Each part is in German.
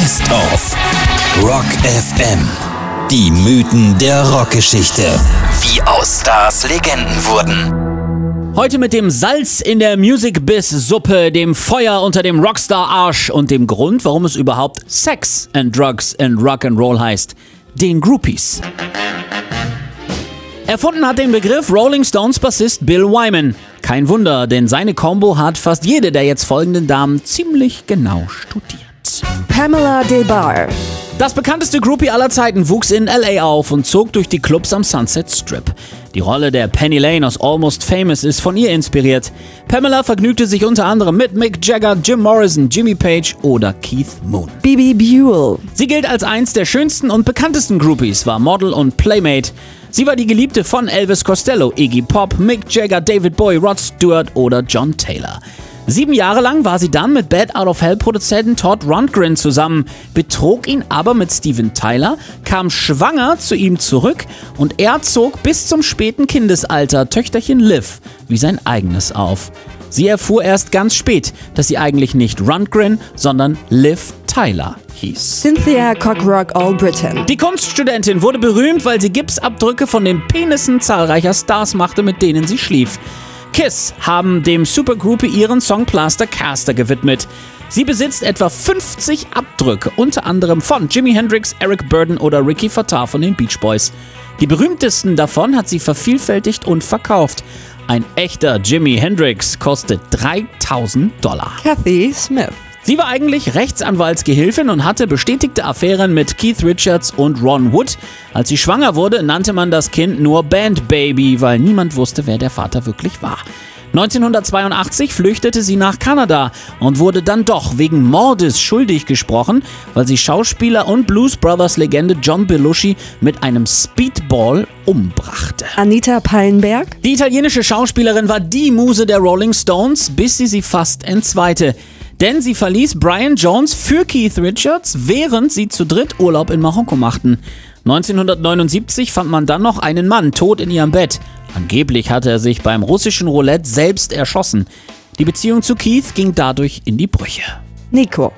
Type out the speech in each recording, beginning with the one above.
Best of Rock FM. Die Mythen der Rockgeschichte. Wie aus Stars Legenden wurden. Heute mit dem Salz in der Music Biz Suppe, dem Feuer unter dem Rockstar Arsch und dem Grund, warum es überhaupt Sex and Drugs and Rock and Roll heißt, den Groupies. Erfunden hat den Begriff Rolling Stones Bassist Bill Wyman. Kein Wunder, denn seine Combo hat fast jede der jetzt folgenden Damen ziemlich genau studiert. Pamela Des Barres. Das bekannteste Groupie aller Zeiten wuchs in LA auf und zog durch die Clubs am Sunset Strip. Die Rolle der Penny Lane aus Almost Famous ist von ihr inspiriert. Pamela vergnügte sich unter anderem mit Mick Jagger, Jim Morrison, Jimmy Page oder Keith Moon. Bibi Buell. Sie gilt als eins der schönsten und bekanntesten Groupies, war Model und Playmate. Sie war die Geliebte von Elvis Costello, Iggy Pop, Mick Jagger, David Bowie, Rod Stewart oder John Taylor. Sieben Jahre lang war sie dann mit Bad Out of Hell Produzenten Todd Rundgren zusammen, betrog ihn aber mit Steven Tyler, kam schwanger zu ihm zurück und er zog bis zum späten Kindesalter Töchterchen Liv wie sein eigenes auf. Sie erfuhr erst ganz spät, dass sie eigentlich nicht Rundgren, sondern Liv Tyler hieß. Cynthia Cockrock All Britain. Die Kunststudentin wurde berühmt, weil sie Gipsabdrücke von den Penissen zahlreicher Stars machte, mit denen sie schlief. Kiss haben dem Supergroupie ihren Song Plaster Caster gewidmet. Sie besitzt etwa 50 Abdrücke, unter anderem von Jimi Hendrix, Eric Burden oder Ricky Fattar von den Beach Boys. Die berühmtesten davon hat sie vervielfältigt und verkauft. Ein echter Jimi Hendrix kostet 3000 Dollar. Kathy Smith. Sie war eigentlich Rechtsanwaltsgehilfin und hatte bestätigte Affären mit Keith Richards und Ron Wood. Als sie schwanger wurde, nannte man das Kind nur Band Baby, weil niemand wusste, wer der Vater wirklich war. 1982 flüchtete sie nach Kanada und wurde dann doch wegen Mordes schuldig gesprochen, weil sie Schauspieler und Blues Brothers Legende John Belushi mit einem Speedball umbrachte. Anita Pallenberg. Die italienische Schauspielerin war die Muse der Rolling Stones, bis sie sie fast entzweite. Denn sie verließ Brian Jones für Keith Richards, während sie zu dritt Urlaub in Marokko machten. 1979 fand man dann noch einen Mann tot in ihrem Bett. Angeblich hatte er sich beim russischen Roulette selbst erschossen. Die Beziehung zu Keith ging dadurch in die Brüche. Nico.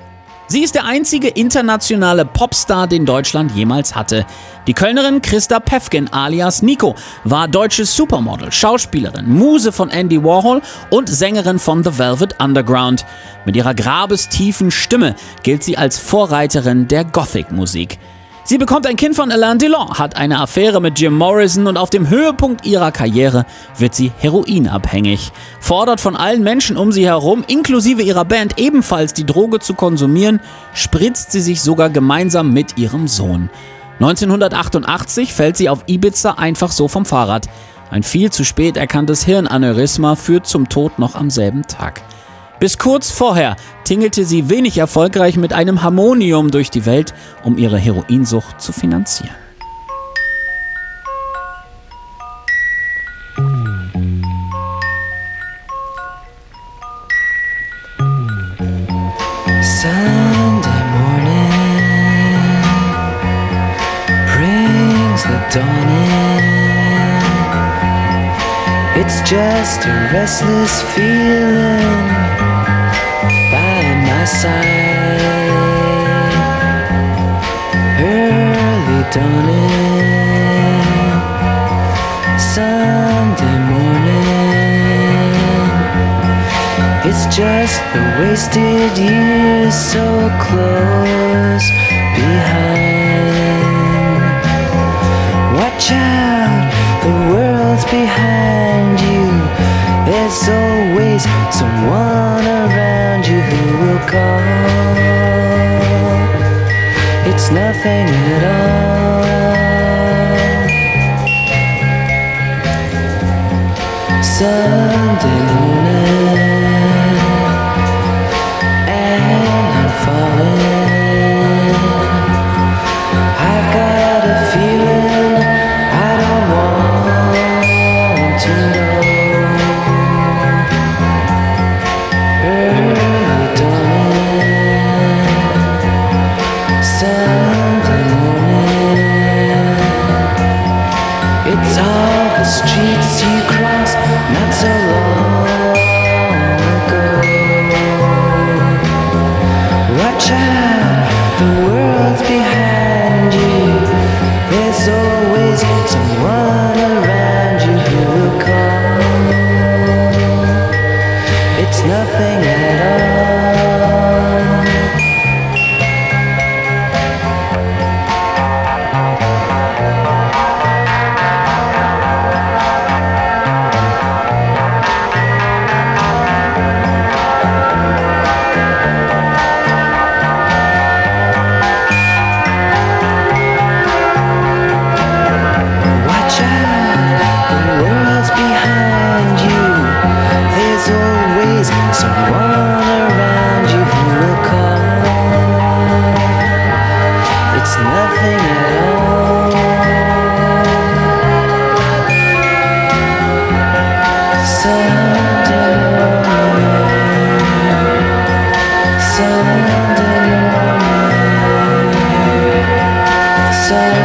Sie ist der einzige internationale Popstar, den Deutschland jemals hatte. Die Kölnerin Christa Pefkin alias Nico war deutsches Supermodel, Schauspielerin, Muse von Andy Warhol und Sängerin von The Velvet Underground. Mit ihrer grabestiefen Stimme gilt sie als Vorreiterin der Gothic-Musik. Sie bekommt ein Kind von Alain Delon, hat eine Affäre mit Jim Morrison und auf dem Höhepunkt ihrer Karriere wird sie heroinabhängig. Fordert von allen Menschen um sie herum, inklusive ihrer Band, ebenfalls die Droge zu konsumieren, spritzt sie sich sogar gemeinsam mit ihrem Sohn. 1988 fällt sie auf Ibiza einfach so vom Fahrrad. Ein viel zu spät erkanntes Hirnaneurysma führt zum Tod noch am selben Tag. Bis kurz vorher tingelte sie wenig erfolgreich mit einem Harmonium durch die Welt, um ihre Heroinsucht zu finanzieren. It's just a restless feeling Early dawning, Sunday morning. It's just the wasted years so close behind. Watch out, the world's behind you. There's always someone It's nothing at all. Sunday you cross not so long ago. Watch out, the world's behind you. There's always someone Always someone around you who will call. It's nothing at all. Sunday morning, Sunday morning, Sunday